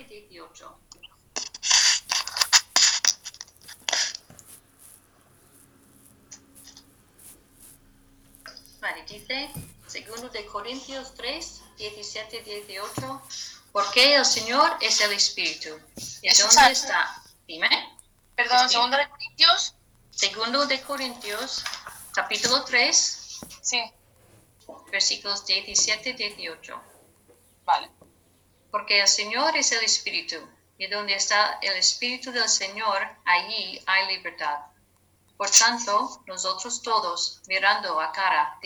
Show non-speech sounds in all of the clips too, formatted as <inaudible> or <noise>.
y 18. Vale, dice, segundo de Corintios 3, 17 18, porque el Señor es el Espíritu. ¿Y Eso dónde sabe. está? Dime. Perdón, Sí. segundo de Corintios. Segundo de Corintios, capítulo 3, Sí, versículos 17 18. vale. Porque el Señor es el Espíritu, y donde está el Espíritu del Señor, allí hay libertad. Por tanto, nosotros todos, mirando a cara,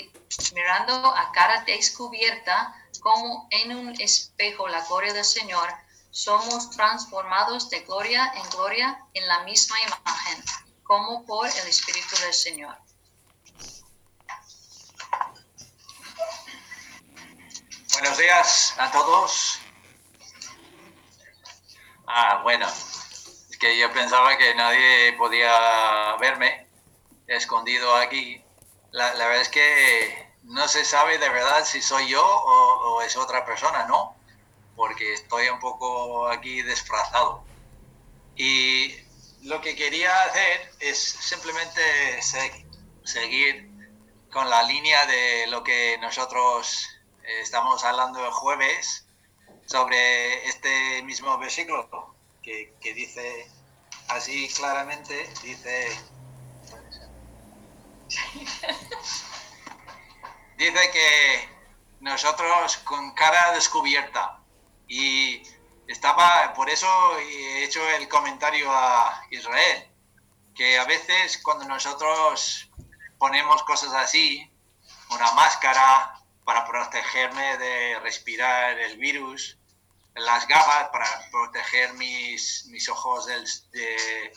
mirando a cara descubierta, como en un espejo la gloria del Señor, somos transformados de gloria en gloria en la misma imagen, como por el Espíritu del Señor. Buenos días a todos. Ah, bueno, es que yo pensaba que nadie podía verme escondido aquí. La, la verdad es que no se sabe de verdad si soy yo o, es otra persona, ¿no? Porque estoy un poco aquí disfrazado. Y lo que quería hacer es simplemente se- seguir con la línea de lo que nosotros estamos hablando el jueves sobre este mismo versículo que, que dice así claramente, dice, dice que nosotros con cara descubierta. Y estaba, por eso he hecho el comentario a Israel, que a veces cuando nosotros ponemos cosas así, una máscara para protegerme de respirar el virus, las gafas para proteger mis, mis ojos del- de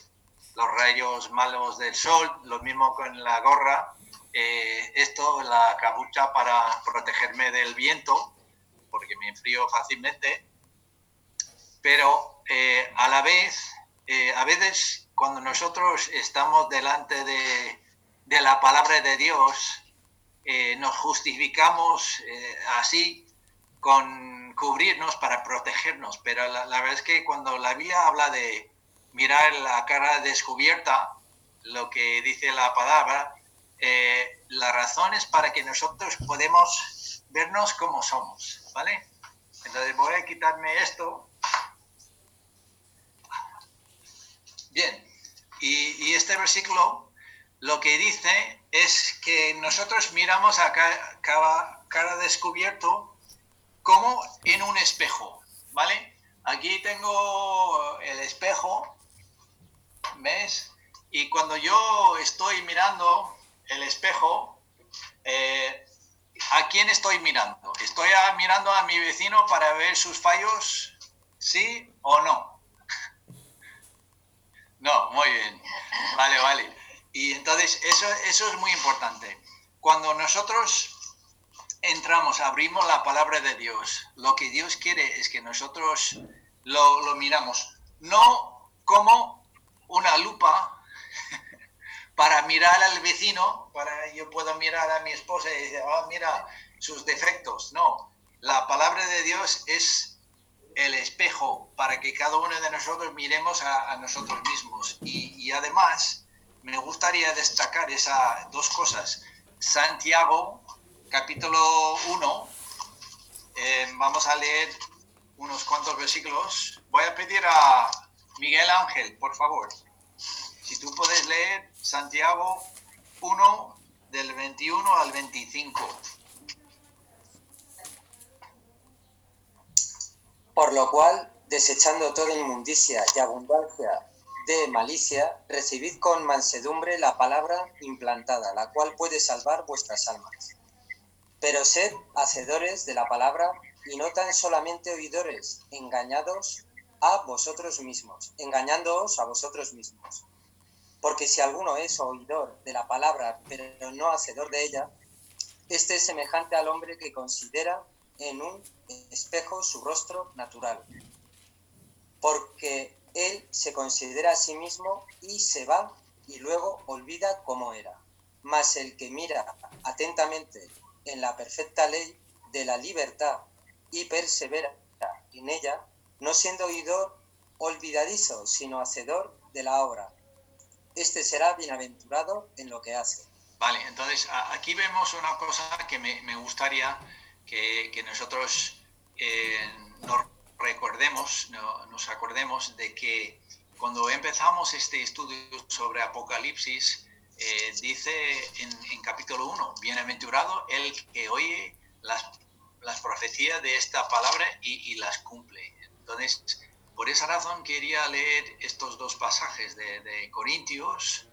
los rayos malos del sol, lo mismo con la gorra, eh, esto, la capucha para protegerme del viento, porque me enfrío fácilmente, pero eh, a la vez, eh, a veces cuando nosotros estamos delante de, de la palabra de Dios, eh, nos justificamos eh, así con cubrirnos para protegernos, pero la, verdad es que cuando la Biblia habla de mirar la cara descubierta, lo que dice la palabra, eh, la razón es para que nosotros podemos vernos como somos, ¿vale? Entonces voy a quitarme esto. Bien, y este versículo lo que dice es que nosotros miramos a ca- cara, descubierto como en un espejo, ¿vale? Aquí tengo el espejo, ¿ves? Y cuando yo estoy mirando el espejo, eh, ¿a quién estoy mirando? ¿Estoy mirando a mi vecino para ver sus fallos? ¿Sí o no? <laughs> No, muy bien. Vale, vale. Y entonces eso, eso es muy importante. Cuando nosotros entramos, abrimos la palabra de Dios, lo que Dios quiere es que nosotros lo, lo miramos, no como una lupa <laughs> para mirar al vecino, para yo puedo mirar a mi esposa y decir, "Ah, mira sus defectos. No, la palabra de Dios es el espejo para que cada uno de nosotros miremos a, nosotros mismos. Y además, me gustaría destacar esas dos cosas. Santiago, capítulo 1, eh, vamos a leer unos cuantos versículos. Voy a pedir a Miguel Ángel, por favor, si tú puedes leer Santiago 1 del 21 al 25. Por lo cual, desechando toda inmundicia y abundancia de malicia, recibid con mansedumbre la palabra implantada, la cual puede salvar vuestras almas. Pero sed hacedores de la palabra y no tan solamente oidores, engañados a vosotros mismos, engañándoos a vosotros mismos. Porque si alguno es oidor de la palabra, pero no hacedor de ella, este es semejante al hombre que considera en un espejo su rostro natural. Porque él se considera a sí mismo y se va y luego olvida cómo era. Mas el que mira atentamente en la perfecta ley de la libertad y persevera en ella, no siendo oidor olvidadizo, sino hacedor de la obra. Este será bienaventurado en lo que hace. Vale, entonces aquí vemos una cosa que me, gustaría que, nosotros eh, nos recordemos, nos acordemos de que cuando empezamos este estudio sobre Apocalipsis, eh, dice en, capítulo 1, bienaventurado el que oye las, profecías de esta palabra y, las cumple. Entonces, por esa razón quería leer estos dos pasajes de, Corintios,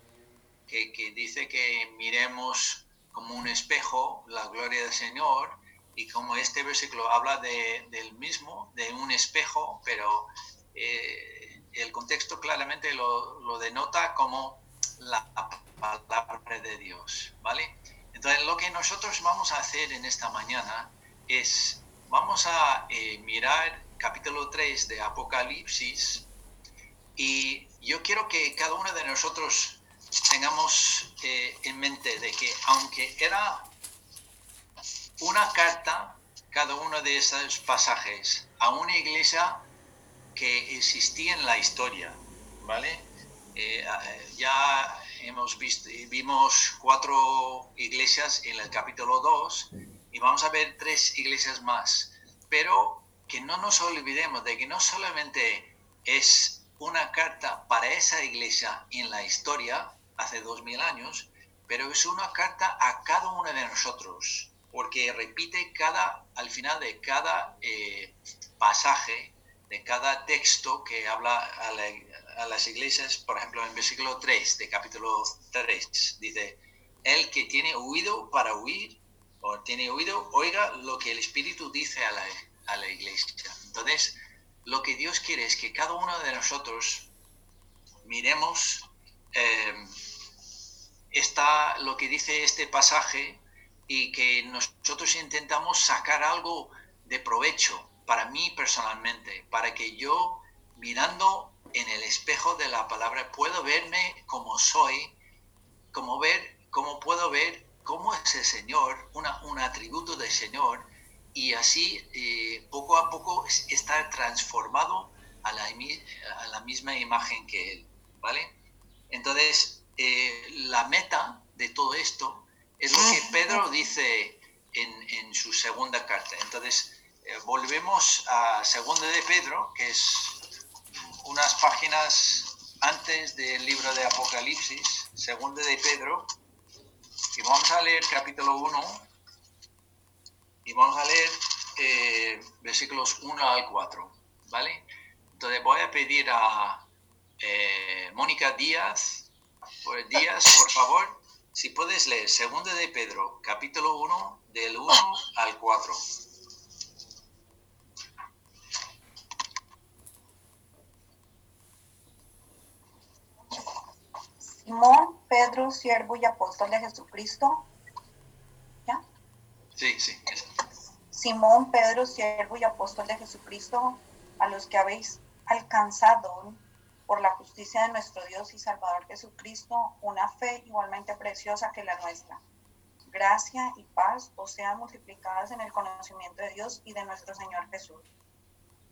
que, dice que miremos como un espejo la gloria del Señor, y como este versículo habla del mismo, de un espejo, pero eh, el contexto claramente lo, lo denota como la palabra de Dios, ¿vale? Entonces, lo que nosotros vamos a hacer en esta mañana es, vamos a eh, mirar capítulo 3 de Apocalipsis y yo quiero que cada uno de nosotros tengamos eh, en mente de que aunque era una carta, cada uno de esos pasajes, a una iglesia que existía en la historia, ¿vale? Eh, ya hemos visto, vimos cuatro iglesias en el capítulo 2 y vamos a ver tres iglesias más. Pero que no nos olvidemos de que no solamente es una carta para esa iglesia en la historia, hace dos mil años, pero es una carta a cada uno de nosotros, porque repite cada, al final de cada eh, pasaje, de cada texto que habla a la, a las iglesias, por ejemplo, en versículo 3 de capítulo 3, dice, el que tiene oído para oír, o tiene oído, oiga lo que el Espíritu dice a la, a la iglesia. Entonces, lo que Dios quiere es que cada uno de nosotros miremos eh, esta, lo que dice este pasaje y que nosotros intentamos sacar algo de provecho para mí personalmente, para que yo mirando en el espejo de la palabra puedo verme como soy, como ver, como puedo ver cómo es el Señor, una, un atributo del Señor, y así eh, poco a poco estar transformado a la, a la, misma imagen que Él, ¿vale? Entonces, eh, la meta de todo esto es lo que Pedro dice en, en su segunda carta. Entonces, eh, volvemos a segunda de Pedro, que es unas páginas antes del libro de Apocalipsis, segundo de Pedro, y vamos a leer capítulo 1 y vamos a leer eh, versículos 1 al 4, ¿vale? Entonces voy a pedir a eh, Mónica Díaz, Díaz, por favor, si puedes leer segundo de Pedro, capítulo 1, del 1 al 4. Simón, Pedro, siervo y apóstol de Jesucristo. ¿Ya? Sí, sí. Simón, Pedro, siervo y apóstol de Jesucristo, a los que habéis alcanzado por la justicia de nuestro Dios y Salvador Jesucristo una fe igualmente preciosa que la nuestra. Gracia y paz os sean multiplicadas en el conocimiento de Dios y de nuestro Señor Jesús.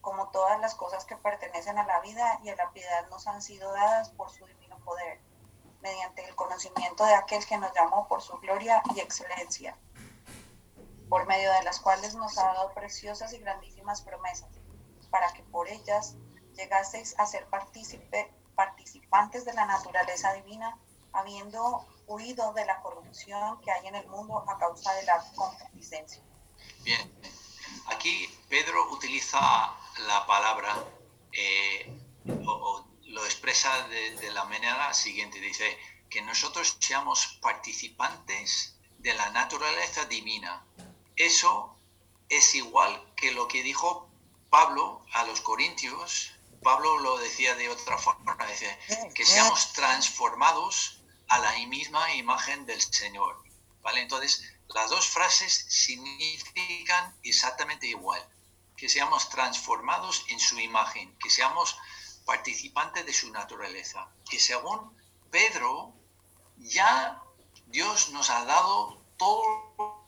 Como todas las cosas que pertenecen a la vida y a la piedad nos han sido dadas por su divino poder mediante el conocimiento de aquel que nos llamó por su gloria y excelencia, por medio de las cuales nos ha dado preciosas y grandísimas promesas, para que por ellas llegaseis a ser participantes de la naturaleza divina, habiendo huido de la corrupción que hay en el mundo a causa de la concupiscencia. Bien, aquí Pedro utiliza la palabra eh, o lo expresa de, la manera siguiente. Dice que nosotros seamos participantes de la naturaleza divina. Eso es igual que lo que dijo Pablo a los Corintios. Pablo lo decía de otra forma, dice que seamos transformados a la misma imagen del Señor. ¿Vale? Entonces, las dos frases significan exactamente igual. Que seamos transformados en su imagen, que seamos participante de su naturaleza. Y según Pedro, ya Dios nos ha dado todo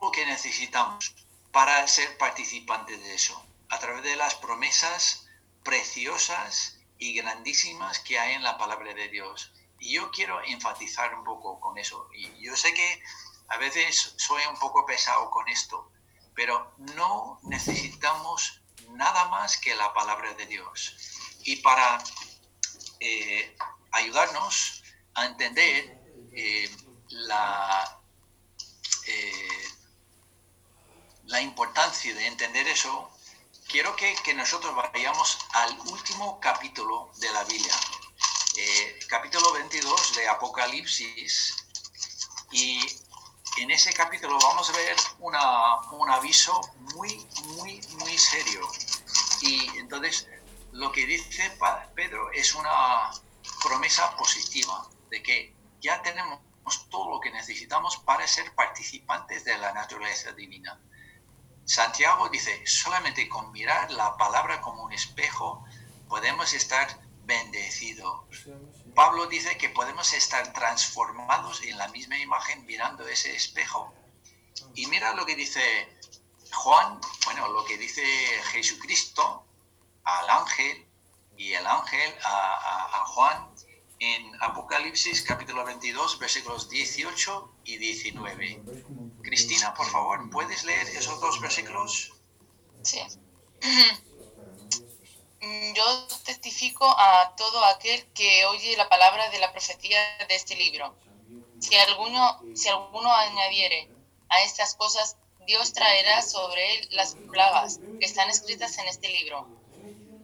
lo que necesitamos para ser participantes de eso. a través de las promesas preciosas y grandísimas que hay en la palabra de Dios. Y yo quiero enfatizar un poco con eso. Y yo sé que a veces soy un poco pesado con esto, pero no necesitamos nada más que la palabra de Dios. Y para eh, ayudarnos a entender eh, la, eh, la importancia de entender eso, quiero que, que, nosotros vayamos al último capítulo de la Biblia, capítulo 22 de Apocalipsis, y en ese capítulo vamos a ver una, un aviso muy, muy, muy serio. Y entonces lo que dice Pedro es una promesa positiva de que ya tenemos todo lo que necesitamos para ser participantes de la naturaleza divina. Santiago dice, solamente con mirar la palabra como un espejo podemos estar bendecidos. Pablo dice que podemos estar transformados en la misma imagen mirando ese espejo. Y mira lo que dice Juan, bueno, lo que dice Jesucristo al ángel y el ángel a, Juan en Apocalipsis capítulo 22 versículos 18 y 19. Cristina, por favor, ¿puedes leer esos dos versículos? Sí. Yo testifico a todo aquel que oye la palabra de la profecía de este libro. Si alguno, si alguno añadiere a estas cosas, Dios traerá sobre él las plagas que están escritas en este libro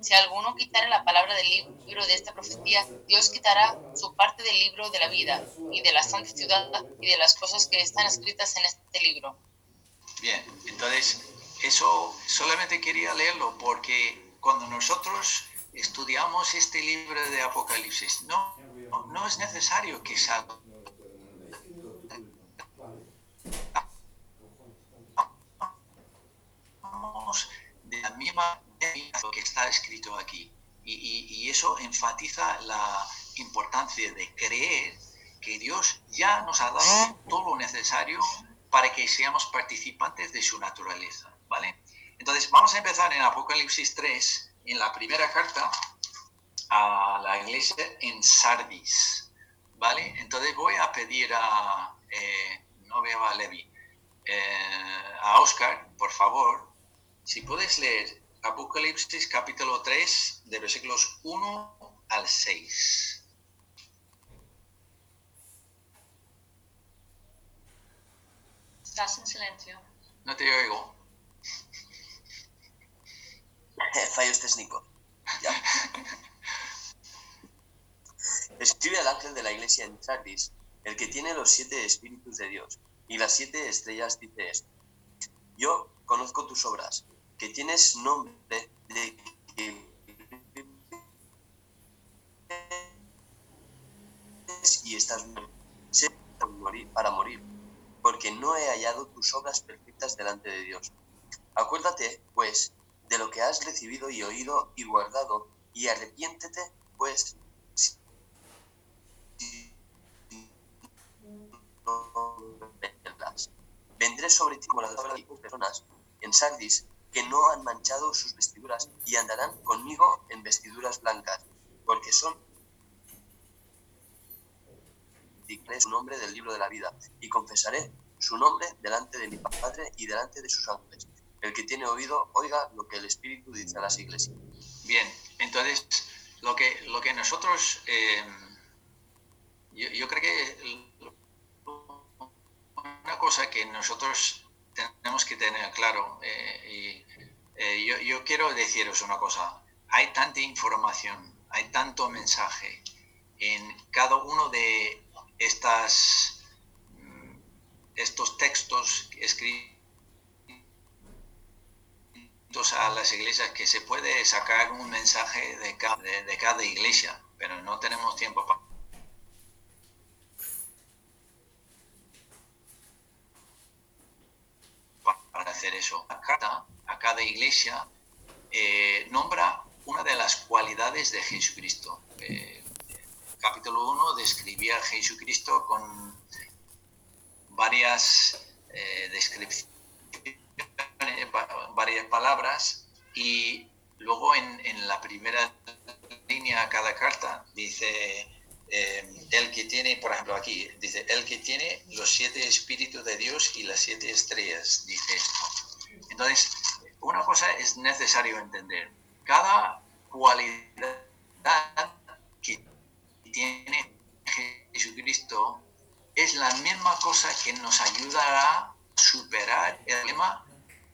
si alguno quitara la palabra del libro de esta profecía, Dios quitará su parte del libro de la vida y de la santa ciudad y de las cosas que están escritas en este libro. Bien, entonces eso solamente quería leerlo porque cuando nosotros estudiamos este libro de Apocalipsis, no, no es necesario que salga de la misma lo que está escrito aquí. Y, eso enfatiza la importancia de creer que Dios ya nos ha dado todo lo necesario para que seamos participantes de su naturaleza, ¿vale? Entonces, vamos a empezar en Apocalipsis 3, en la primera carta a la iglesia en Sardis, ¿vale? Entonces voy a pedir a, eh, no veo a Levi, eh, a Oscar, por favor, si puedes leer Apocalipsis capítulo 3, de versículos 1 al 6. Estás en silencio. No te oigo. Fallos técnicos. Ya. Escribe al ángel de la iglesia en Sardis, el que tiene los siete espíritus de Dios y las siete estrellas, dice esto. Yo conozco tus obras que tienes nombre de y estás para morir, porque no he hallado tus obras perfectas delante de Dios. Acuérdate, pues, de lo que has recibido y oído y guardado, y arrepiéntete, pues, vendré sobre ti como la de personas en Sardis que no han manchado sus vestiduras y andarán conmigo en vestiduras blancas, porque son dictaré su nombre del libro de la vida y confesaré su nombre delante de mi Padre y delante de sus ángeles. El que tiene oído, oiga lo que el Espíritu dice a las iglesias. Bien, entonces lo que, lo que nosotros, eh, yo, creo que una cosa que nosotros tenemos que tener claro, eh, y eh, yo, yo, quiero deciros una cosa, hay tanta información, hay tanto mensaje en cada uno de estas, mm, estos textos escritos a las iglesias que se puede sacar un mensaje de cada, de cada iglesia, pero no tenemos tiempo para para hacer eso. A cada, a cada iglesia eh, nombra una de las cualidades de Jesucristo. Eh, capítulo 1 describía a Jesucristo con varias eh, descripciones, varias palabras, Y luego en, en la primera línea cada carta dice, eh, el que tiene, por ejemplo aquí, dice, el que tiene los siete espíritus de Dios y las siete estrellas, dice esto. Entonces, una cosa es necesario entender. Cada cualidad que tiene Jesucristo es la misma cosa que nos ayudará a superar el problema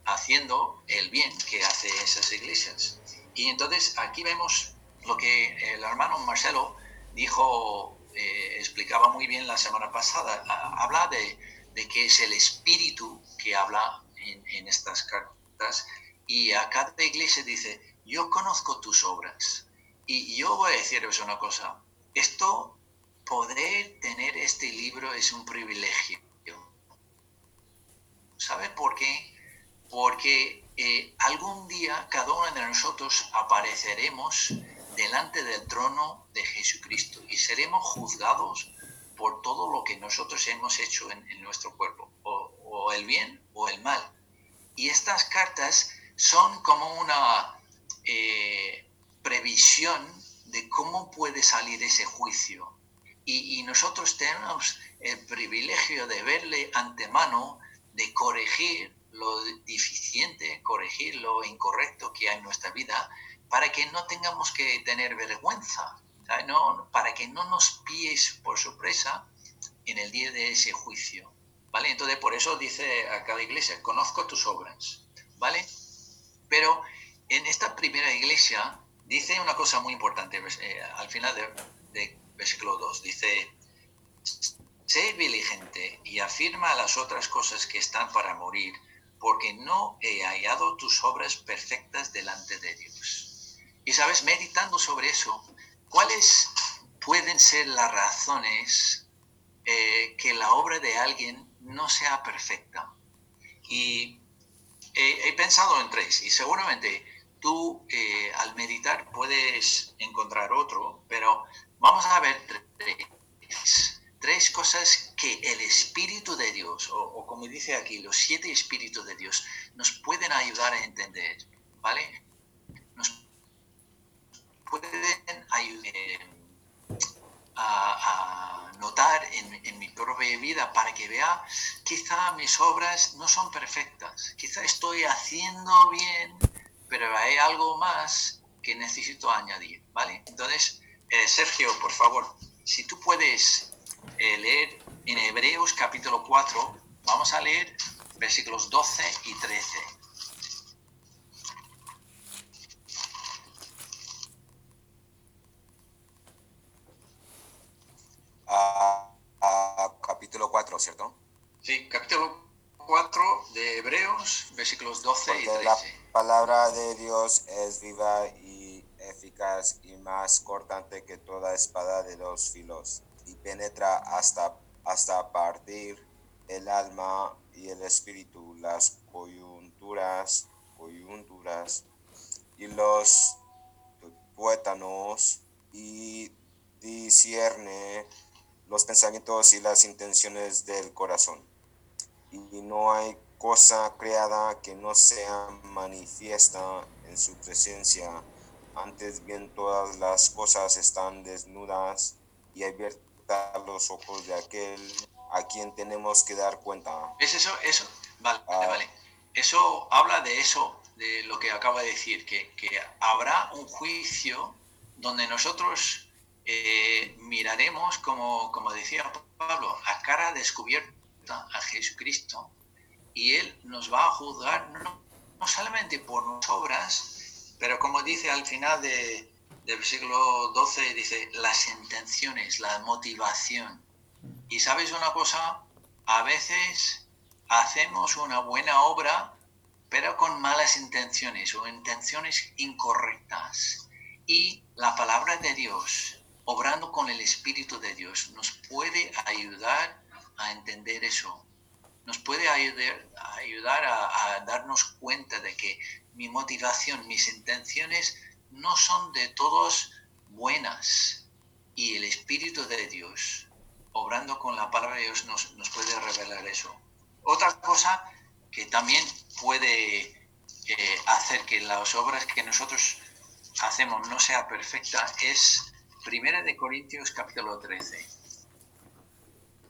haciendo el bien que hace esas iglesias. Y entonces aquí vemos lo que el hermano Marcelo dijo, eh, explicaba muy bien la semana pasada, habla de, de, que es el espíritu que habla en, en estas cartas y a cada iglesia dice, yo conozco tus obras. Y yo voy a deciros una cosa, esto, poder tener este libro es un privilegio. ¿Sabe por qué? Porque eh, algún día cada uno de nosotros apareceremos delante del trono de Jesucristo y seremos juzgados por todo lo que nosotros hemos hecho en, nuestro cuerpo, o, el bien o el mal. Y estas cartas son como una eh, previsión de cómo puede salir ese juicio. Y, y, nosotros tenemos el privilegio de verle antemano, de corregir lo deficiente, corregir lo incorrecto que hay en nuestra vida, para que no tengamos que tener vergüenza, para que no nos pilles por sorpresa en el día de ese juicio. ¿Vale? Entonces, por eso dice a cada iglesia, conozco tus obras. ¿Vale? Pero en esta primera iglesia dice una cosa muy importante eh, al final de, de versículo 2. Dice, sé diligente y afirma las otras cosas que están para morir, porque no he hallado tus obras perfectas delante de Dios. Y sabes, meditando sobre eso, ¿cuáles pueden ser las razones eh, que la obra de alguien no sea perfecta? Y he, pensado en tres, y seguramente tú eh, al meditar puedes encontrar otro, pero vamos a ver tres tres cosas que el Espíritu de Dios, o, como dice aquí, los siete Espíritus de Dios, nos pueden ayudar a entender, ¿vale? Pueden ayudar a, notar en, en, mi propia vida para que vea, quizá mis obras no son perfectas, quizá estoy haciendo bien, pero hay algo más que necesito añadir, ¿vale? Entonces, eh, Sergio, por favor, si tú puedes eh, leer en Hebreos capítulo 4, vamos a leer versículos 12 y 13. Capítulo 4, ¿cierto? Sí, capítulo 4 de Hebreos, versículos 12 y 13. La palabra de Dios es viva y eficaz y más cortante que toda espada de dos filos y penetra hasta, hasta partir el alma y el espíritu, las coyunturas, coyunturas y los tuétanos y discierne los pensamientos y las intenciones del corazón. Y no hay cosa creada que no sea manifiesta en su presencia. Antes bien todas las cosas están desnudas y abiertas los ojos de aquel a quien tenemos que dar cuenta. ¿Es eso? Eso, vale, ah. vale. Eso habla de eso, de lo que acaba de decir, que, que habrá un juicio donde nosotros eh, miraremos, como, como decía Pablo, a cara descubierta a Jesucristo y Él nos va a juzgar no, no solamente por nuestras obras, pero como dice al final de, del siglo XII dice las intenciones, la motivación. Y sabes una cosa, a veces hacemos una buena obra, pero con malas intenciones o intenciones incorrectas. Y la palabra de Dios, obrando con el Espíritu de Dios, nos puede ayudar a entender eso. Nos puede ayudar, ayudar a, darnos cuenta de que mi motivación, mis intenciones no son de todos buenas. Y el Espíritu de Dios, obrando con la palabra de Dios, nos, puede revelar eso. Otra cosa que también puede eh, hacer que las obras que nosotros hacemos no sea perfecta es Primera de Corintios capítulo 13.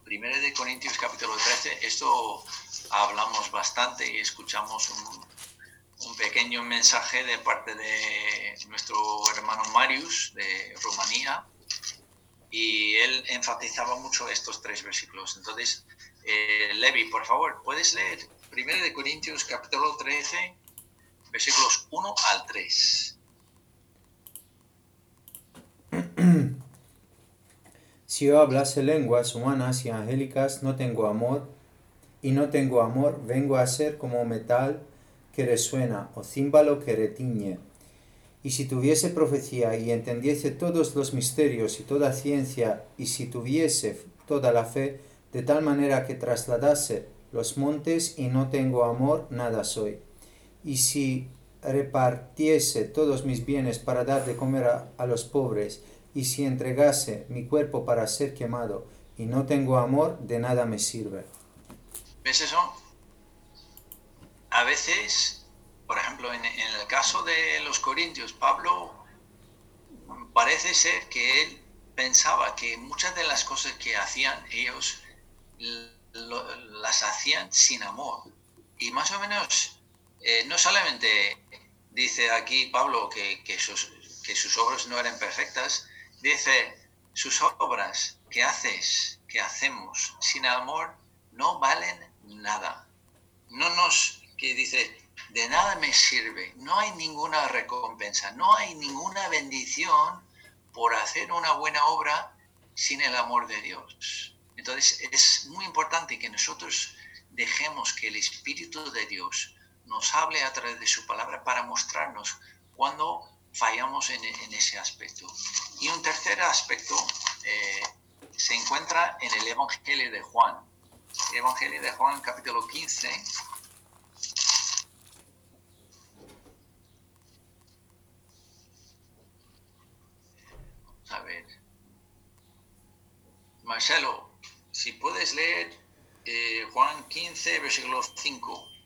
Primera de Corintios capítulo 13, esto hablamos bastante y escuchamos un, un pequeño mensaje de parte de nuestro hermano Marius de Rumanía y él enfatizaba mucho estos tres versículos. Entonces, eh, Levi, por favor, ¿puedes leer 1 de Corintios capítulo 13, versículos 1 al 3? Si yo hablase lenguas humanas y angélicas, no tengo amor, y no tengo amor, vengo a ser como metal que resuena o címbalo que retiñe. Y si tuviese profecía y entendiese todos los misterios y toda ciencia, y si tuviese toda la fe, de tal manera que trasladase los montes y no tengo amor, nada soy. Y si repartiese todos mis bienes para dar de comer a, a los pobres, y si entregase mi cuerpo para ser quemado, y no tengo amor, de nada me sirve. ¿Ves eso? A veces, por ejemplo, en, el caso de los corintios, Pablo parece ser que él pensaba que muchas de las cosas que hacían ellos lo- las hacían sin amor. Y más o menos, eh, no solamente dice aquí Pablo que, que sus, que sus obras no eran perfectas, dice, sus obras que haces, que hacemos sin amor, no valen nada. No nos, que dice, de nada me sirve, no hay ninguna recompensa, no hay ninguna bendición por hacer una buena obra sin el amor de Dios. Entonces es muy importante que nosotros dejemos que el Espíritu de Dios nos hable a través de su palabra para mostrarnos cuando fallamos en, en ese aspecto. Y un tercer aspecto eh, se encuentra en el Evangelio de Juan. Evangelio de Juan capítulo 15. Vamos a ver. Marcelo, si puedes leer eh, Juan 15, versículo 5.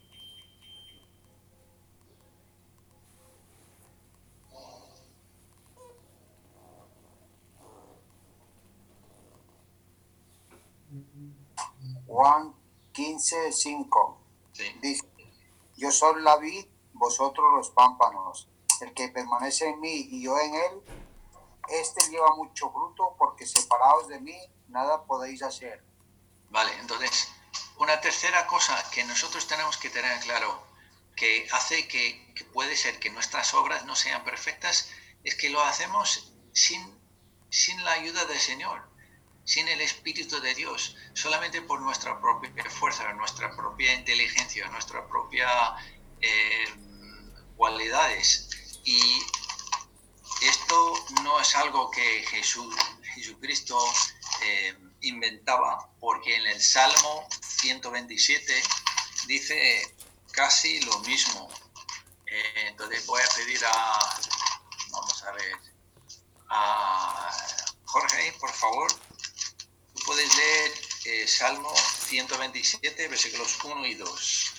Juan 15, 5. Sí. Dice, yo soy la vid, vosotros los pámpanos. El que permanece en mí y yo en él, este lleva mucho fruto, porque separados de mí, nada podéis hacer. Vale, entonces, una tercera cosa que nosotros tenemos que tener claro, que hace que, que puede ser que nuestras obras no sean perfectas, es que lo hacemos sin, sin la ayuda del Señor, sin el Espíritu de Dios, solamente por nuestra propia fuerza, nuestra propia inteligencia, nuestra propia eh, cualidades. Y esto no es algo que Jesús, Jesucristo eh, inventaba, porque en el Salmo 127 dice casi lo mismo. Eh, entonces voy a pedir a, vamos a ver, a Jorge, por favor, puedes leer eh, Salmo 127, versículos 1 y 2.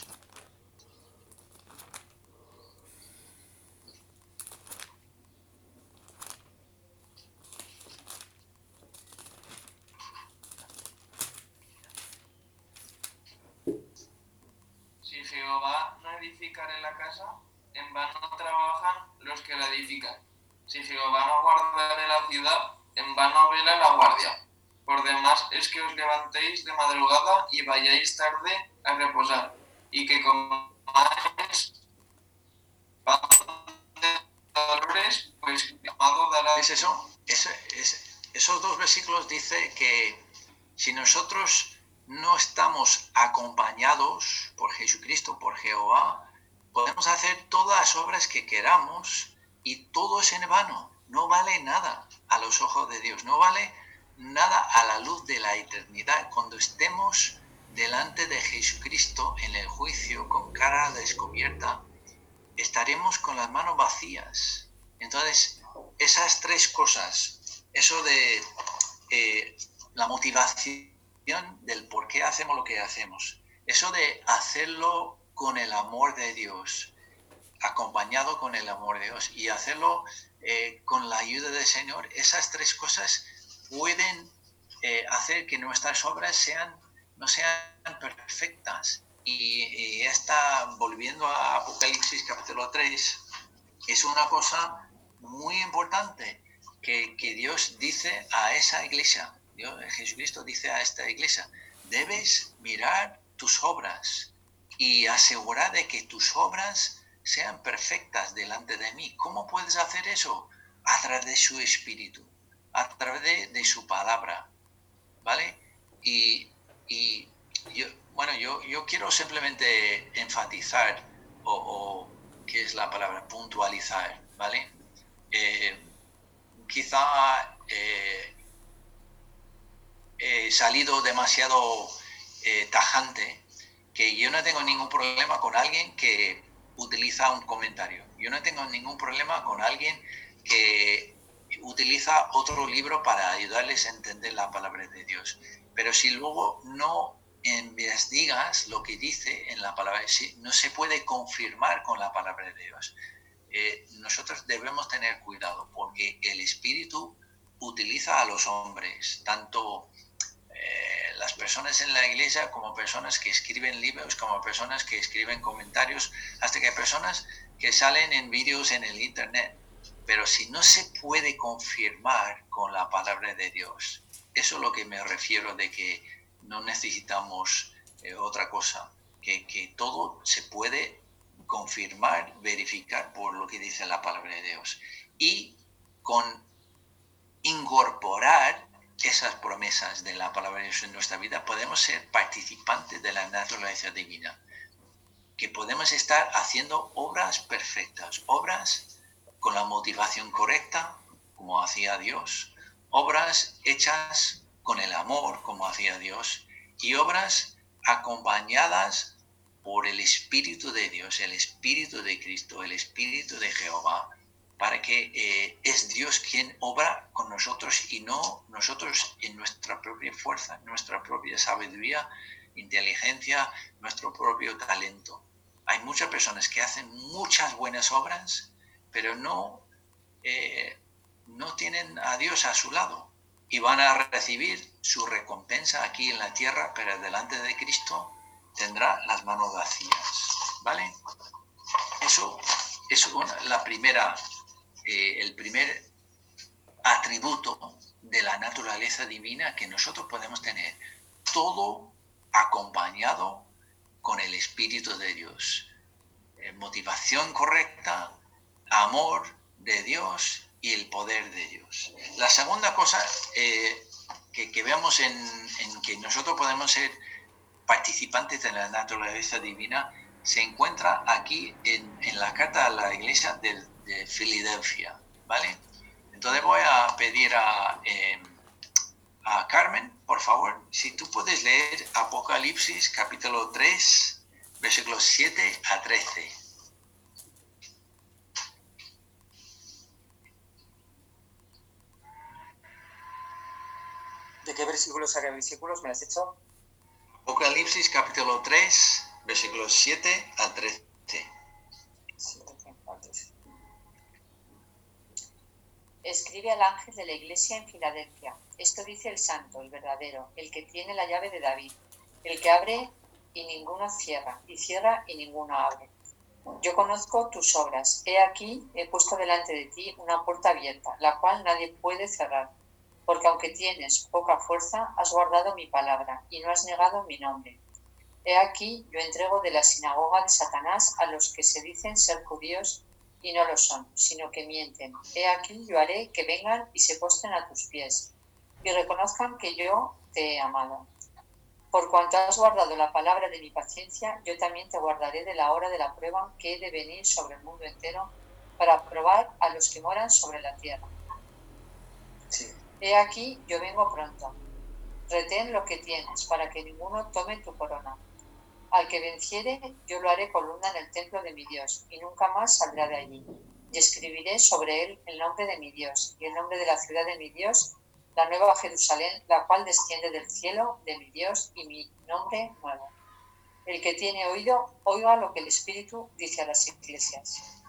Si Jehová no edificare la casa, en vano trabajan los que la edifican. Si Jehová no guardare la ciudad, en vano vela la guardia. Por demás es que os levantéis de madrugada y vayáis tarde a reposar, y que comáis pan de dolores, pues llamado dará ¿Es eso? Ese- ese- esos dos versículos dice que si nosotros no estamos acompañados por Jesucristo, por Jehová, podemos hacer todas las obras que queramos y todo es en vano. No vale nada a los ojos de Dios, no vale nada a la luz de la eternidad cuando estemos delante de Jesucristo en el juicio con cara descubierta estaremos con las manos vacías. Entonces, esas tres cosas, eso de eh, la motivación del por qué hacemos lo que hacemos, eso de hacerlo con el amor de Dios acompañado con el amor de Dios y hacerlo eh, con la ayuda del Señor, esas tres cosas pueden eh, hacer que nuestras obras sean, no sean perfectas. Y, esta, volviendo a Apocalipsis capítulo 3, es una cosa muy importante que, que Dios dice a esa iglesia. Dios, Jesucristo dice a esta iglesia, debes mirar tus obras y asegurar de que tus obras sean perfectas delante de mí. ¿Cómo puedes hacer eso? A través de su espíritu, a través de, su palabra, ¿vale? Y, yo, bueno, yo, yo quiero simplemente enfatizar, o, ¿qué es la palabra? Puntualizar, ¿vale? Eh, quizá eh, he salido demasiado eh, tajante, que yo no tengo ningún problema con alguien que utiliza un comentario. Yo no tengo ningún problema con alguien que utiliza otro libro para ayudarles a entender la palabra de Dios. Pero si luego no investigas lo que dice en la palabra, si no se puede confirmar con la palabra de Dios. Eh, nosotros debemos tener cuidado porque el Espíritu utiliza a los hombres, tanto eh, las personas en la iglesia como personas que escriben libros, como personas que escriben comentarios, hasta que personas que salen en vídeos en el Internet. Pero si no se puede confirmar con la palabra de Dios, eso es lo que me refiero de que no necesitamos eh, otra cosa, que, que todo se puede confirmar, verificar por lo que dice la palabra de Dios. Y con incorporar esas promesas de la palabra de Dios en nuestra vida, podemos ser participantes de la naturaleza divina, que podemos estar haciendo obras perfectas, obras con la motivación correcta, como hacía Dios, obras hechas con el amor, como hacía Dios, y obras acompañadas por el Espíritu de Dios, el Espíritu de Cristo, el Espíritu de Jehová, para que eh, es Dios quien obra con nosotros y no nosotros en nuestra propia fuerza, nuestra propia sabiduría, inteligencia, nuestro propio talento. Hay muchas personas que hacen muchas buenas obras, pero no, eh, no tienen a Dios a su lado y van a recibir su recompensa aquí en la tierra, pero delante de Cristo tendrá las manos vacías. ¿Vale? Eso es la primera eh, el primer atributo de la naturaleza divina que nosotros podemos tener, todo acompañado con el Espíritu de Dios. Eh, motivación correcta, amor de Dios y el poder de Dios. La segunda cosa eh, que, vemos en, que nosotros podemos ser participantes de la naturaleza divina se encuentra aquí en, en la carta a la iglesia del de Filadelfia, ¿vale? Entonces voy a pedir a, em, a Carmen, por favor, si tú puedes leer Apocalipsis capítulo 3, versículos 7 a 13. ¿De qué versículos a qué versículos me has hecho? Apocalipsis capítulo 3, versículos 7 a 13. Escribe al ángel de la iglesia en Filadelfia. Esto dice el santo, el verdadero, el que tiene la llave de David, el que abre y ninguno cierra, y cierra y ninguno abre. Yo conozco tus obras. He aquí, he puesto delante de ti una puerta abierta, la cual nadie puede cerrar. Porque aunque tienes poca fuerza, has guardado mi palabra y no has negado mi nombre. He aquí, yo entrego de la sinagoga de Satanás a los que se dicen ser judíos y no lo son, sino que mienten. He aquí yo haré que vengan y se posten a tus pies y reconozcan que yo te he amado. Por cuanto has guardado la palabra de mi paciencia, yo también te guardaré de la hora de la prueba que he de venir sobre el mundo entero para probar a los que moran sobre la tierra. He aquí, yo vengo pronto. Retén lo que tienes para que ninguno tome tu corona. Al que venciere, yo lo haré columna en el templo de mi Dios, y nunca más saldrá de allí. Y escribiré sobre él el nombre de mi Dios, y el nombre de la ciudad de mi Dios, la nueva Jerusalén, la cual desciende del cielo de mi Dios, y mi nombre nuevo. El que tiene oído, oiga lo que el Espíritu dice a las iglesias.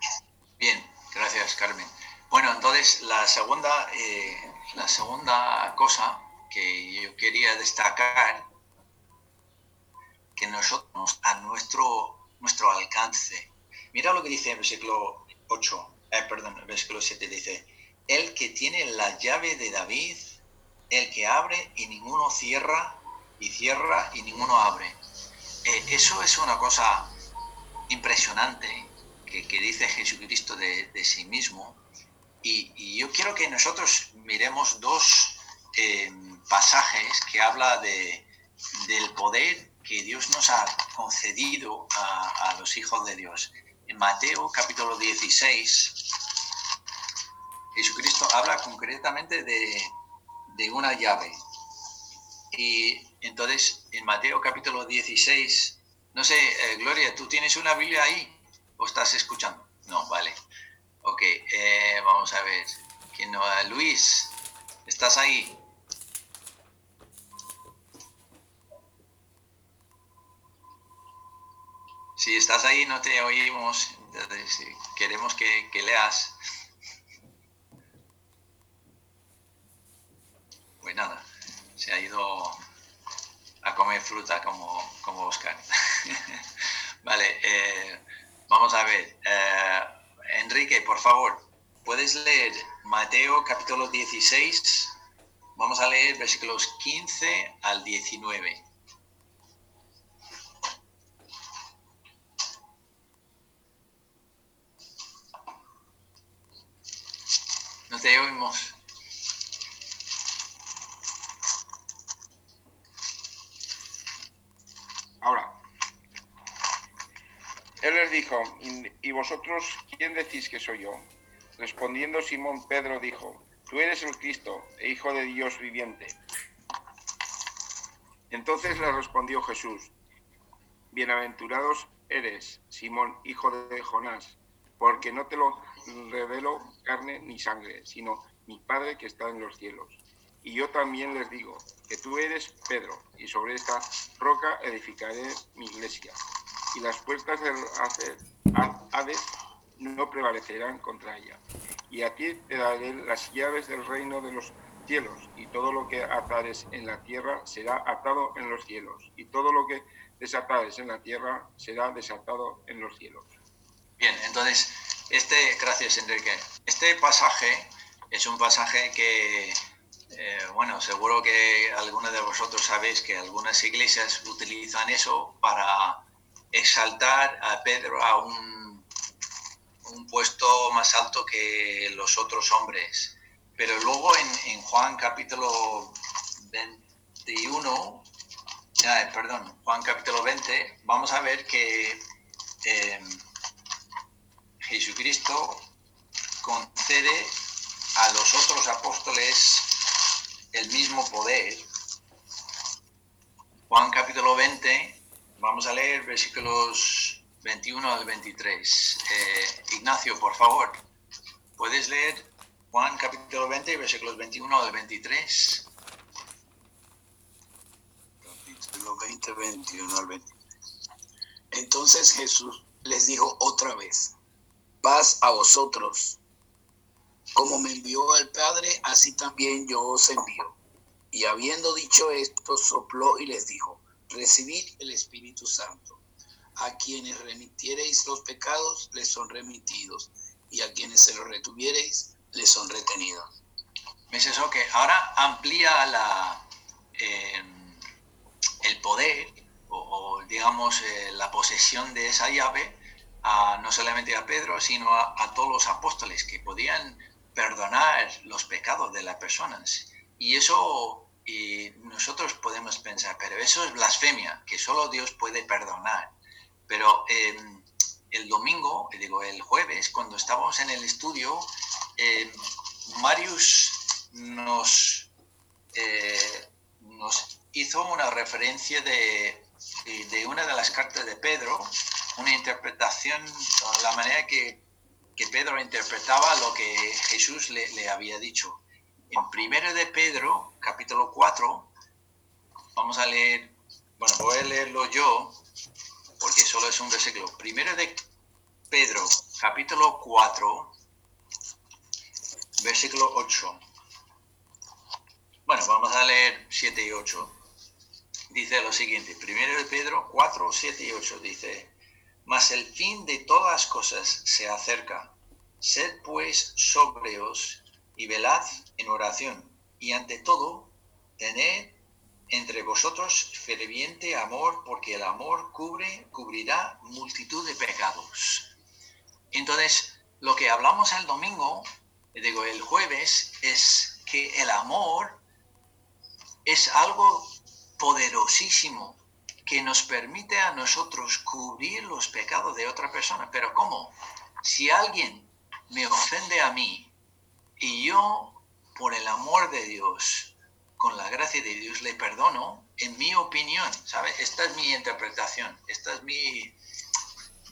Bien, gracias Carmen. Bueno, entonces la segunda, eh, la segunda cosa que yo quería destacar, que nosotros a nuestro, nuestro alcance, mira lo que dice en versículo 8, eh, perdón, el versículo 7 dice, el que tiene la llave de David, el que abre y ninguno cierra, y cierra y ninguno abre. Eh, eso es una cosa impresionante que, dice Jesucristo de, sí mismo. Y, yo quiero que nosotros miremos dos eh, pasajes que habla de, del poder que Dios nos ha concedido a, a los hijos de Dios. En Mateo capítulo 16, Jesucristo habla concretamente de, una llave. Y entonces, en Mateo capítulo 16, no sé, eh, Gloria, ¿tú tienes una Biblia ahí o estás escuchando? No, vale. Luis, ¿estás ahí? Si estás ahí, no te oímos. queremos que, que leas. pues nada, se ha ido a comer fruta como, como Oscar. vale, eh, vamos a ver. Eh, Enrique, por favor, ¿puedes leer Mateo capítulo 16? Vamos a leer versículos 15 al 19. No te oímos. Ahora, él les dijo, ¿y vosotros quién decís que soy yo? Respondiendo Simón Pedro dijo, tú eres el Cristo, Hijo de Dios viviente. Entonces le respondió Jesús, bienaventurados eres, Simón, hijo de Jonás, porque no te lo revelo carne ni sangre, sino mi Padre que está en los cielos. Y yo también les digo que tú eres Pedro, y sobre esta roca edificaré mi iglesia, y las puertas del Hades no prevalecerán contra ella. Y a ti te daré las llaves del reino de los cielos, y todo lo que atares en la tierra será atado en los cielos, y todo lo que desatares en la tierra será desatado en los cielos. Bien, entonces, este, gracias Enrique, este pasaje es un pasaje que eh, bueno, seguro que algunos de vosotros sabéis que algunas iglesias utilizan eso para exaltar a Pedro a un, un puesto más alto que los otros hombres. Pero luego en, Juan capítulo 21, perdón, Juan capítulo 20, vamos a ver que eh, Jesucristo concede a los otros apóstoles el mismo poder. Juan capítulo 20, vamos a leer versículos 21 al 23. Eh, Ignacio, por favor, ¿puedes leer Juan capítulo 20, versículos 21 al 23? Capítulo 20, 21 al 23. Entonces Jesús les dijo otra vez, paz a vosotros como me envió el Padre, así también yo os envío. Y habiendo dicho esto, sopló y les dijo, recibid el Espíritu Santo. A quienes remitiereis los pecados, les son remitidos, y a quienes se los retuviereis, les son retenidos. ¿Ves eso? Que ahora amplía la, em, el poder o, digamos eh, la posesión de esa llave a, no solamente a Pedro, sino a, a todos los apóstoles que podían perdonar los pecados de las personas. Y eso y nosotros podemos pensar, pero eso es blasfemia, que solo Dios puede perdonar. Pero em, el domingo, eh, digo el jueves, cuando estábamos en el estudio, eh, Marius nos, eh, nos hizo una referencia de, una de las cartas de Pedro, una interpretación, la manera que Pedro interpretaba lo que Jesús le, había dicho. En primero de Pedro, capítulo 4, vamos a leer Bueno, voy a leerlo yo, porque solo es un versículo. Primero de Pedro, capítulo 4, versículo 8. Bueno, vamos a leer 7 y 8. Dice lo siguiente, primero de Pedro 4, 7 y 8, dice, mas el fin de todas las cosas se acerca. Sed pues sobrios y velad en oración, y ante todo, tened entre vosotros ferviente amor, porque el amor cubre, cubrirá multitud de pecados. Entonces, lo que hablamos el domingo, digo el jueves, es que el amor es algo poderosísimo que nos permite a nosotros cubrir los pecados de otra persona. Pero ¿cómo? Si alguien me ofende a mí y yo, por el amor de Dios, con la gracia de Dios, le perdono, en mi opinión, ¿sabes? Esta es mi interpretación, esta es mi,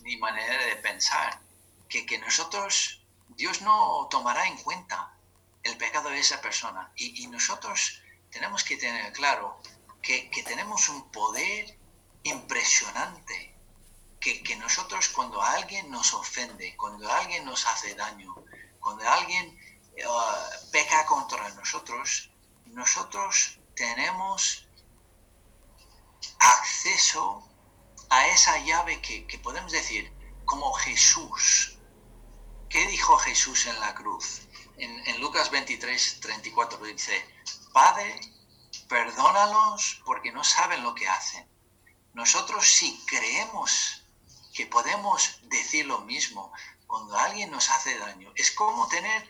mi manera de pensar, que, que nosotros, Dios no tomará en cuenta el pecado de esa persona y, nosotros tenemos que tener claro que, que tenemos un poder impresionante que, que, nosotros cuando alguien nos ofende, cuando alguien nos hace daño, cuando alguien uh, peca contra nosotros, nosotros tenemos acceso a esa llave que, que podemos decir como Jesús. ¿Qué dijo Jesús en la cruz? En, en Lucas 23, 34 dice, Padre, perdónalos porque no saben lo que hacen. Nosotros si creemos que podemos decir lo mismo cuando alguien nos hace daño, es como tener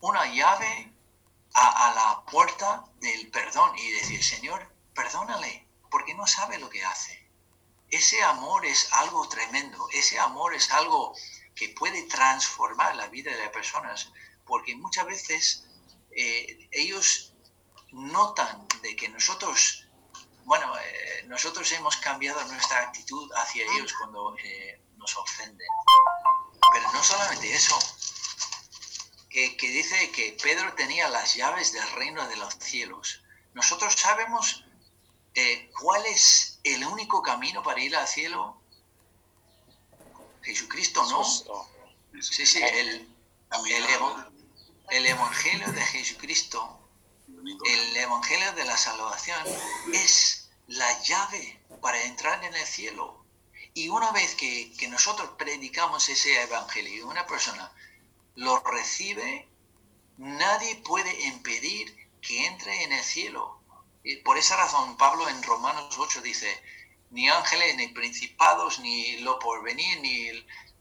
una llave a, a, la puerta del perdón y decir, Señor, perdónale, porque no sabe lo que hace. Ese amor es algo tremendo, ese amor es algo que puede transformar la vida de las personas, porque muchas veces eh, ellos notan de que nosotros bueno, eh, nosotros hemos cambiado nuestra actitud hacia ellos cuando eh, nos ofenden. Pero no solamente eso, que, que, dice que Pedro tenía las llaves del reino de los cielos. Nosotros sabemos eh, cuál es el único camino para ir al cielo. Jesucristo, ¿no? Sí, sí, el, el, el Evangelio de Jesucristo el Evangelio de la Salvación es la llave para entrar en el cielo. Y una vez que, que nosotros predicamos ese Evangelio y una persona lo recibe, nadie puede impedir que entre en el cielo. Y por esa razón Pablo en Romanos 8 dice, ni ángeles, ni principados, ni lo porvenir, ni,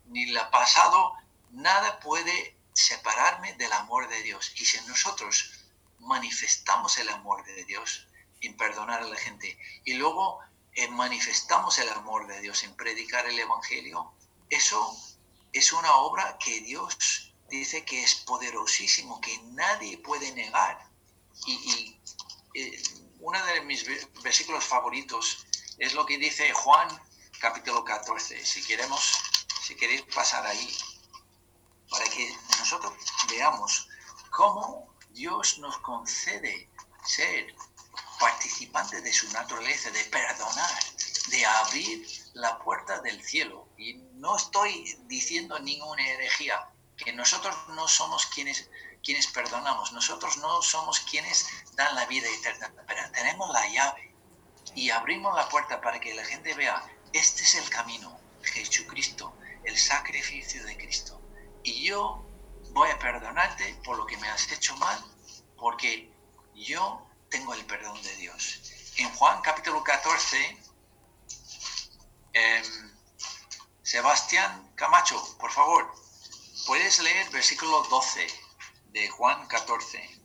ni lo pasado, nada puede separarme del amor de Dios. Y si nosotros manifestamos el amor de Dios en perdonar a la gente y luego eh, manifestamos el amor de Dios en predicar el Evangelio, eso es una obra que Dios dice que es poderosísimo, que nadie puede negar. Y, eh, uno de mis versículos favoritos es lo que dice Juan capítulo 14. Si queremos, si queréis pasar ahí, para que nosotros veamos cómo Dios nos concede ser participantes de su naturaleza, de perdonar, de abrir la puerta del cielo. Y no estoy diciendo ninguna herejía, que nosotros no somos quienes, quienes perdonamos, nosotros no somos quienes dan la vida eterna, pero tenemos la llave y abrimos la puerta para que la gente vea, este es el camino, Jesucristo, el sacrificio de Cristo. Y yo voy a perdonarte por lo que me has hecho mal, porque yo tengo el perdón de Dios. En Juan capítulo 14, eh, Sebastián Camacho, por favor, puedes leer versículo 12 de Juan 14.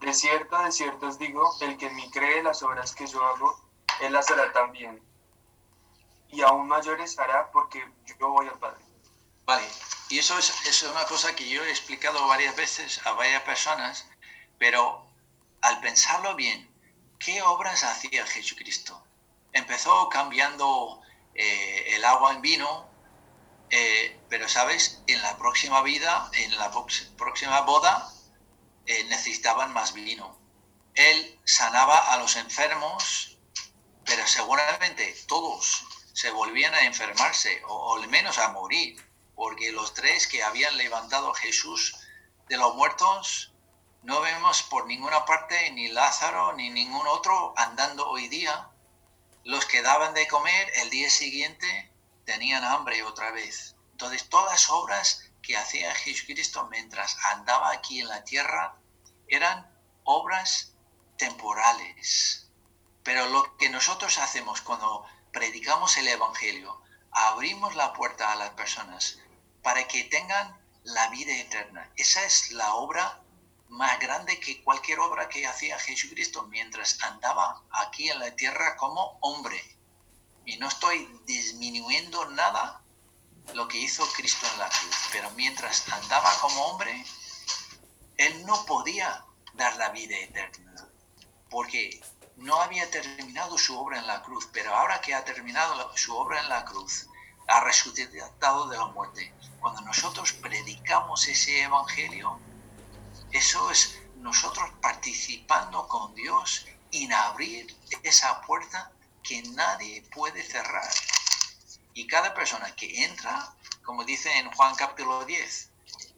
De cierto, de cierto os digo, el que en mí cree las obras que yo hago, él las hará también. Y aún mayores hará porque yo voy al Padre. Vale, y eso es, es una cosa que yo he explicado varias veces a varias personas, pero al pensarlo bien, ¿qué obras hacía Jesucristo? Empezó cambiando eh, el agua en vino, Eh, pero sabes, en la próxima vida, en la próxima boda, eh, necesitaban más vino. Él sanaba a los enfermos, pero seguramente todos se volvían a enfermarse o, al menos a morir, porque los tres que habían levantado a Jesús de los muertos, no vemos por ninguna parte ni Lázaro ni ningún otro andando hoy día. Los que daban de comer el día siguiente tenían hambre otra vez. Entonces todas las obras que hacía Jesucristo mientras andaba aquí en la tierra eran obras temporales. Pero lo que nosotros hacemos cuando predicamos el Evangelio, abrimos la puerta a las personas para que tengan la vida eterna. Esa es la obra más grande que cualquier obra que hacía Jesucristo mientras andaba aquí en la tierra como hombre. Y no estoy disminuyendo nada lo que hizo Cristo en la cruz, pero mientras andaba como hombre, él no podía dar la vida eterna, porque no había terminado su obra en la cruz, pero ahora que ha terminado su obra en la cruz, ha resucitado de la muerte. Cuando nosotros predicamos ese evangelio, eso es nosotros participando con Dios en abrir esa puerta que nadie puede cerrar. Y cada persona que entra, como dice en Juan capítulo 10,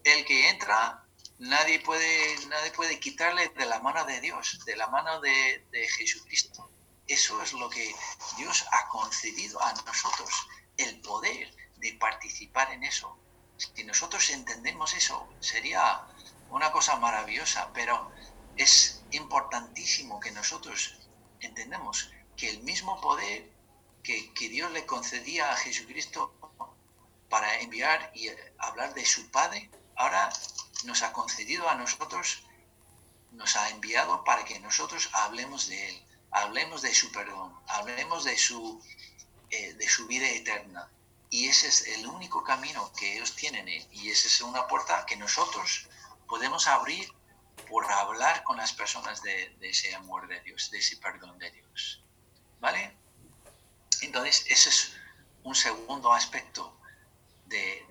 el que entra, nadie puede, nadie puede quitarle de la mano de Dios, de la mano de, de Jesucristo. Eso es lo que Dios ha concedido a nosotros, el poder de participar en eso. Si nosotros entendemos eso, sería una cosa maravillosa, pero es importantísimo que nosotros entendamos que el mismo poder que, Dios le concedía a Jesucristo para enviar y hablar de su Padre, ahora nos ha concedido a nosotros, nos ha enviado para que nosotros hablemos de Él, hablemos de su perdón, hablemos de su, eh, de su vida eterna. Y ese es el único camino que ellos tienen. Y esa es una puerta que nosotros podemos abrir por hablar con las personas de, de ese amor de Dios, de ese perdón de Dios. ¿Vale? Entonces, ese es un segundo aspecto de,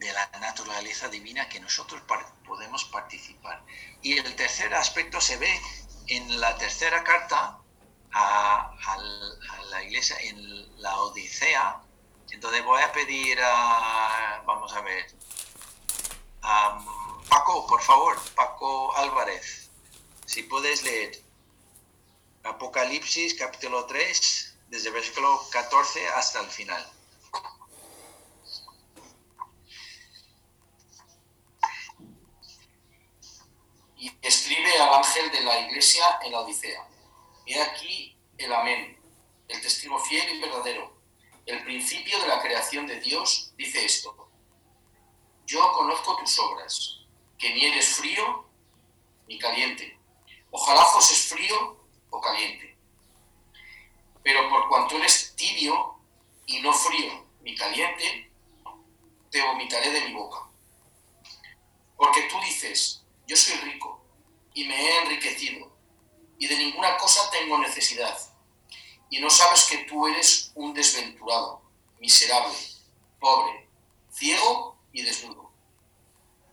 la naturaleza divina que nosotros podemos participar. Y el tercer aspecto se ve en la tercera carta a, la iglesia, en la Odisea. Entonces voy a pedir a, vamos a ver, a Paco, por favor, Paco Álvarez, si puedes leer Apocalipsis capítulo 3 desde versículo 14 hasta el final. Y escribe al ángel de la iglesia en la Odisea. He aquí el amén, el testigo fiel y verdadero, el principio de la creación de Dios, dice esto. Yo conozco tus obras, que ni eres frío ni caliente. Ojalá fueses frío o caliente pero por cuanto eres tibio y no frío ni caliente, te vomitaré de mi boca. Porque tú dices, yo soy rico y me he enriquecido y de ninguna cosa tengo necesidad. Y no sabes que tú eres un desventurado, miserable, pobre, ciego y desnudo.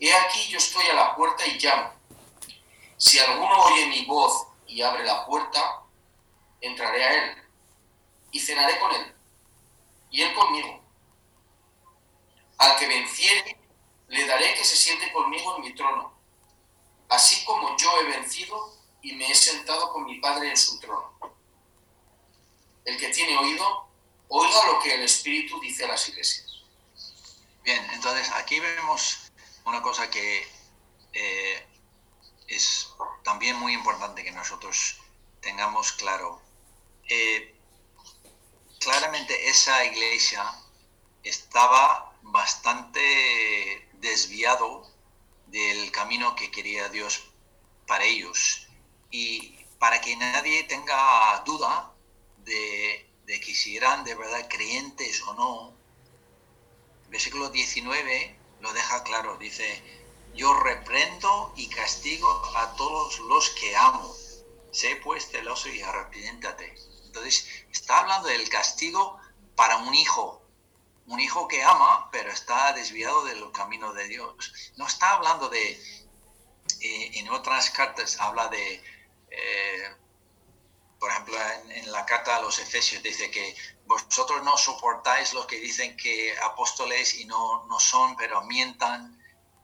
He aquí yo estoy a la puerta y llamo. Si alguno oye mi voz y abre la puerta, entraré a él y cenaré con él, y él conmigo. Al que venciere, le daré que se siente conmigo en mi trono, así como yo he vencido y me he sentado con mi Padre en su trono. El que tiene oído, oiga lo que el Espíritu dice a las iglesias. Bien, entonces aquí vemos una cosa que eh, es también muy importante que nosotros tengamos claro eh, claramente esa iglesia estaba bastante desviado del camino que quería Dios para ellos. Y para que nadie tenga duda de, de que si eran de verdad creyentes o no, versículo 19 lo deja claro, dice, yo reprendo y castigo a todos los que amo. Sé pues celoso y arrepiéntate. Entonces, está hablando del castigo para un hijo, un hijo que ama, pero está desviado del camino de Dios. No está hablando de, eh, en otras cartas habla de, eh, por ejemplo, en, la carta a los Efesios dice que vosotros no soportáis los que dicen que apóstoles y no, no son, pero mientan.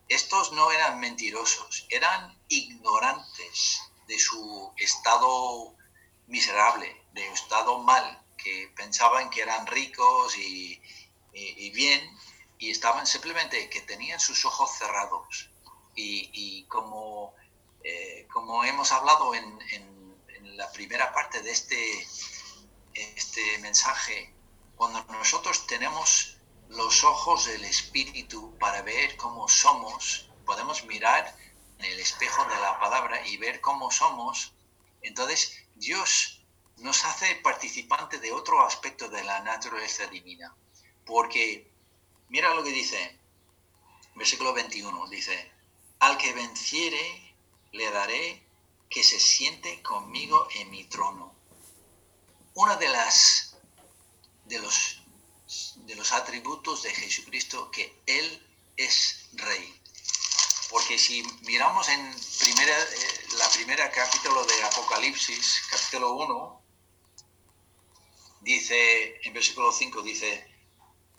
Estos no eran mentirosos, eran ignorantes de su estado miserable, de su estado mal, que pensaban que eran ricos y, bien, y estaban simplemente que tenían sus ojos cerrados. Y, como, eh, como hemos hablado en, en, la primera parte de este, este mensaje, cuando nosotros tenemos los ojos del Espíritu para ver cómo somos, podemos mirar en el espejo de la palabra y ver cómo somos, entonces Dios nos hace participante de otro aspecto de la naturaleza divina. Porque mira lo que dice, versículo 21, dice, al que venciere le daré que se siente conmigo en mi trono. Una de las de los de los atributos de Jesucristo que él es rey. Porque si miramos en primera, eh, la primera capítulo de Apocalipsis, capítulo 1, dice, en versículo 5, dice,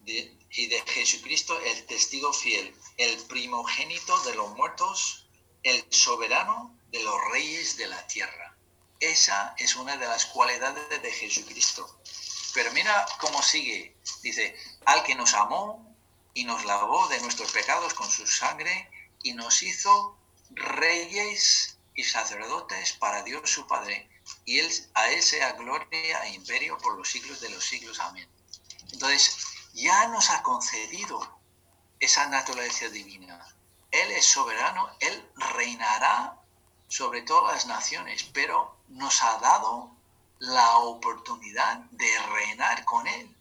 y de Jesucristo el testigo fiel, el primogénito de los muertos, el soberano de los reyes de la tierra. Esa es una de las cualidades de Jesucristo. Pero mira cómo sigue. Dice, al que nos amó y nos lavó de nuestros pecados con su sangre y nos hizo reyes y sacerdotes para Dios su Padre. Y él, a él sea gloria e imperio por los siglos de los siglos. Amén. Entonces, ya nos ha concedido esa naturaleza divina. Él es soberano, Él reinará sobre todas las naciones, pero nos ha dado la oportunidad de reinar con Él.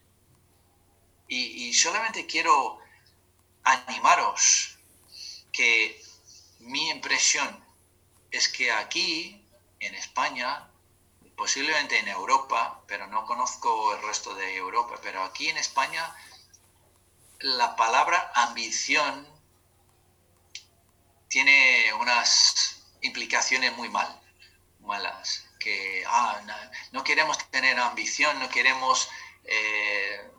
Y, y solamente quiero animaros que mi impresión es que aquí, en España, posiblemente en Europa, pero no conozco el resto de Europa, pero aquí en España, la palabra ambición tiene unas implicaciones muy mal, malas, que ah, no, queremos tener ambición, no queremos eh,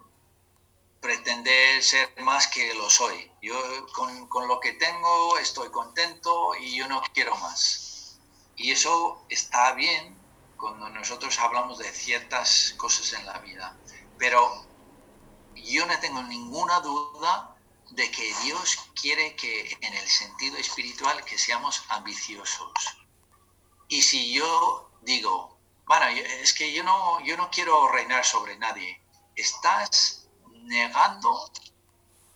pretender ser más que lo soy. Yo con, con, lo que tengo estoy contento y yo no quiero más. Y eso está bien cuando nosotros hablamos de ciertas cosas en la vida. Pero yo no tengo ninguna duda de que Dios quiere que en el sentido espiritual que seamos ambiciosos. Y si yo digo, bueno, es que yo no, yo no quiero reinar sobre nadie, estás negando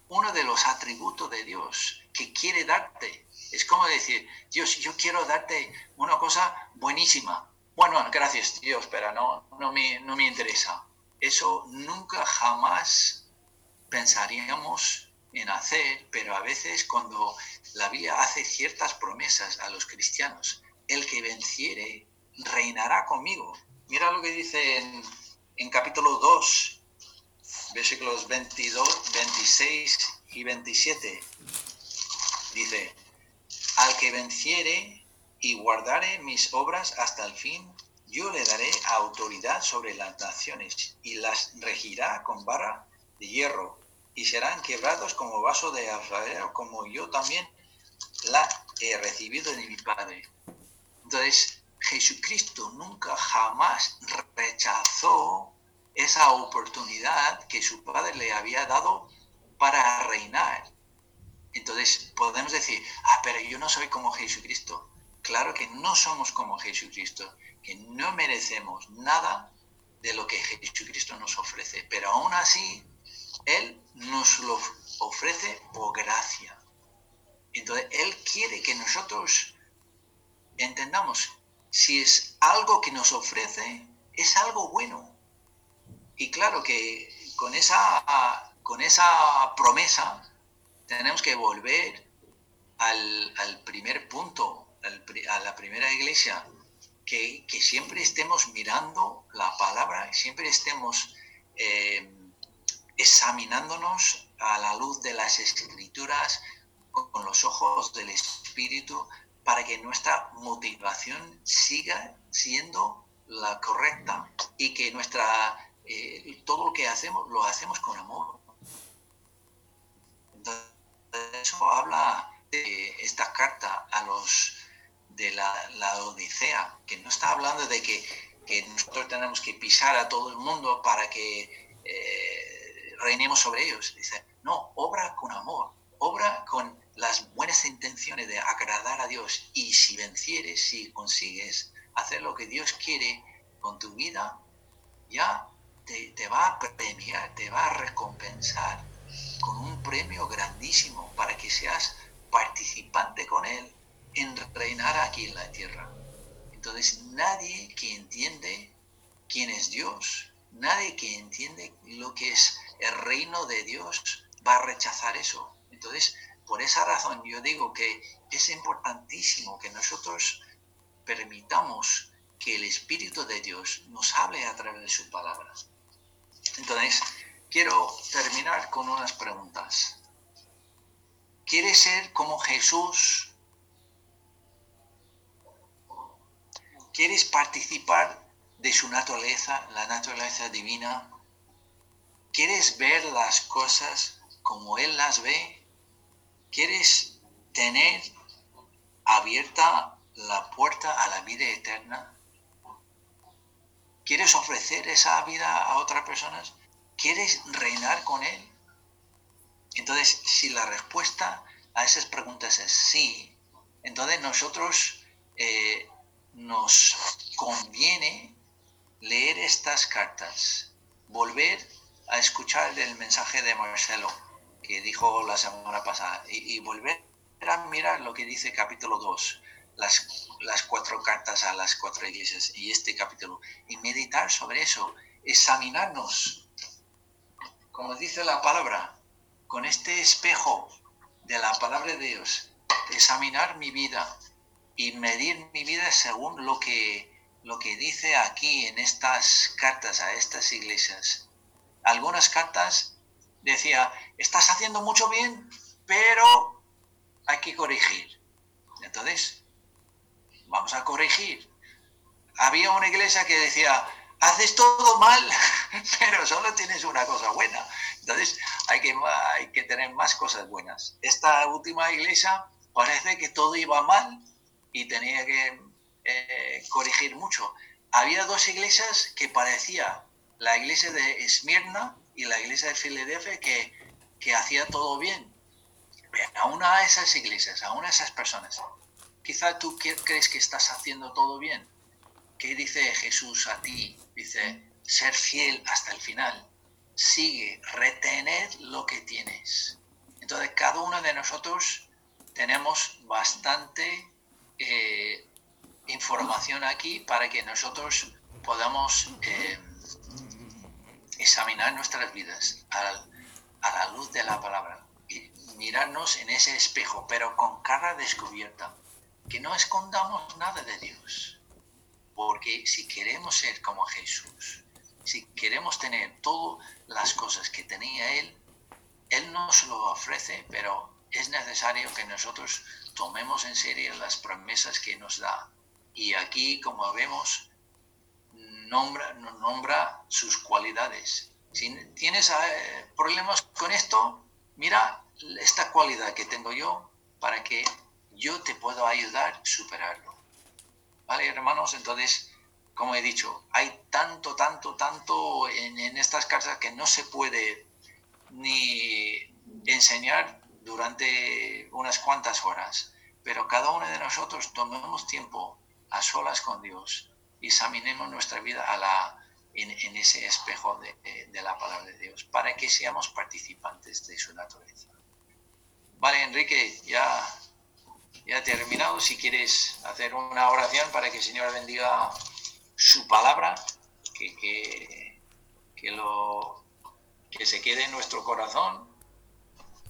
uno de los atributos de Dios que quiere darte. Es como decir, Dios, yo quiero darte una cosa buenísima. Bueno, gracias Dios, pero no, no, me, no me interesa. Eso nunca jamás pensaríamos en hacer, pero a veces cuando la Biblia hace ciertas promesas a los cristianos, el que venciere reinará conmigo. Mira lo que dice en, en capítulo 2, versículos 22, 26 y 27. Dice, al que venciere y guardare mis obras hasta el fin, yo le daré autoridad sobre las naciones y las regirá con barra de hierro y serán quebrados como vaso de alfarero, como yo también la he recibido de mi Padre. Entonces, Jesucristo nunca jamás rechazó esa oportunidad que su padre le había dado para reinar. Entonces podemos decir, ah, pero yo no soy como Jesucristo. Claro que no somos como Jesucristo, que no merecemos nada de lo que Jesucristo nos ofrece, pero aún así Él nos lo ofrece por gracia. Entonces, Él quiere que nosotros entendamos si es algo que nos ofrece, es algo bueno. Y claro que con esa, con esa promesa tenemos que volver al, primer punto, a la primera iglesia, que, siempre estemos mirando la palabra, siempre estemos eh, examinándonos a la luz de las escrituras, con los ojos del Espíritu, para que nuestra motivación siga siendo la correcta y que nuestra eh, todo lo que hacemos lo hacemos con amor. Entonces, eso habla de esta carta a los de la, Odisea, que no está hablando de que, nosotros tenemos que pisar a todo el mundo para que eh, reinemos sobre ellos. Dice, no, obra con amor, obra con las buenas intenciones de agradar a Dios y si vencieres, si consigues hacer lo que Dios quiere con tu vida, ya te, te va a premiar, te va a recompensar con un premio grandísimo para que seas participante con Él en reinar aquí en la tierra. Entonces nadie que entiende quién es Dios, nadie que entiende lo que es el reino de Dios va a rechazar eso. Entonces, por esa razón yo digo que es importantísimo que nosotros permitamos que el Espíritu de Dios nos hable a través de sus palabras. Entonces, quiero terminar con unas preguntas. ¿Quieres ser como Jesús? ¿Quieres participar de su naturaleza, la naturaleza divina? ¿Quieres ver las cosas como Él las ve? ¿Quieres tener abierta la puerta a la vida eterna? ¿Quieres ofrecer esa vida a otras personas? ¿Quieres reinar con Él? Entonces, si la respuesta a esas preguntas es sí, entonces nosotros eh, nos conviene leer estas cartas, volver a escuchar el mensaje de Marcelo que dijo la semana pasada y, volver a mirar lo que dice capítulo 2, las, las cuatro cartas a las cuatro iglesias y este capítulo y meditar sobre eso, examinarnos, como dice la palabra, con este espejo de la palabra de Dios, examinar mi vida y medir mi vida según lo que, lo que dice aquí en estas cartas a estas iglesias. Algunas cartas decía, estás haciendo mucho bien, pero hay que corregir. Entonces, vamos a corregir. Había una iglesia que decía, haces todo mal, <laughs> pero solo tienes una cosa buena. Entonces hay que, hay que tener más cosas buenas. Esta última iglesia parece que todo iba mal y tenía que eh, corregir mucho. Había dos iglesias que parecía la iglesia de Esmirna y la iglesia de Filadelfia que, que hacía todo bien. A una de esas iglesias, a una de esas personas, quizá tú crees que estás haciendo todo bien. ¿Qué dice Jesús a ti? Dice, ser fiel hasta el final. Sigue, retener lo que tienes. Entonces, cada uno de nosotros tenemos bastante eh, información aquí para que nosotros podamos eh, examinar nuestras vidas a, la luz de la palabra y mirarnos en ese espejo, pero con cara descubierta, que no escondamos nada de Dios porque si queremos ser como Jesús, si queremos tener todas las cosas que tenía Él, Él nos lo ofrece, pero es necesario que nosotros tomemos en serio las promesas que nos da. Y aquí, como vemos, nombra, nombra sus cualidades. Si tienes eh, problemas con esto, mira esta cualidad que tengo yo para que yo te pueda ayudar a superarlo. ¿Vale, hermanos? Entonces, como he dicho, hay tanto, tanto, tanto en, estas cartas que no se puede ni enseñar durante unas cuantas horas, pero cada uno de nosotros tomemos tiempo a solas con Dios examinemos nuestra vida a la, en, ese espejo de, la palabra de Dios para que seamos participantes de su naturaleza. Vale, Enrique, ya, ya terminado. Si quieres hacer una oración para que el Señor bendiga su palabra, que, que, que se quede en nuestro corazón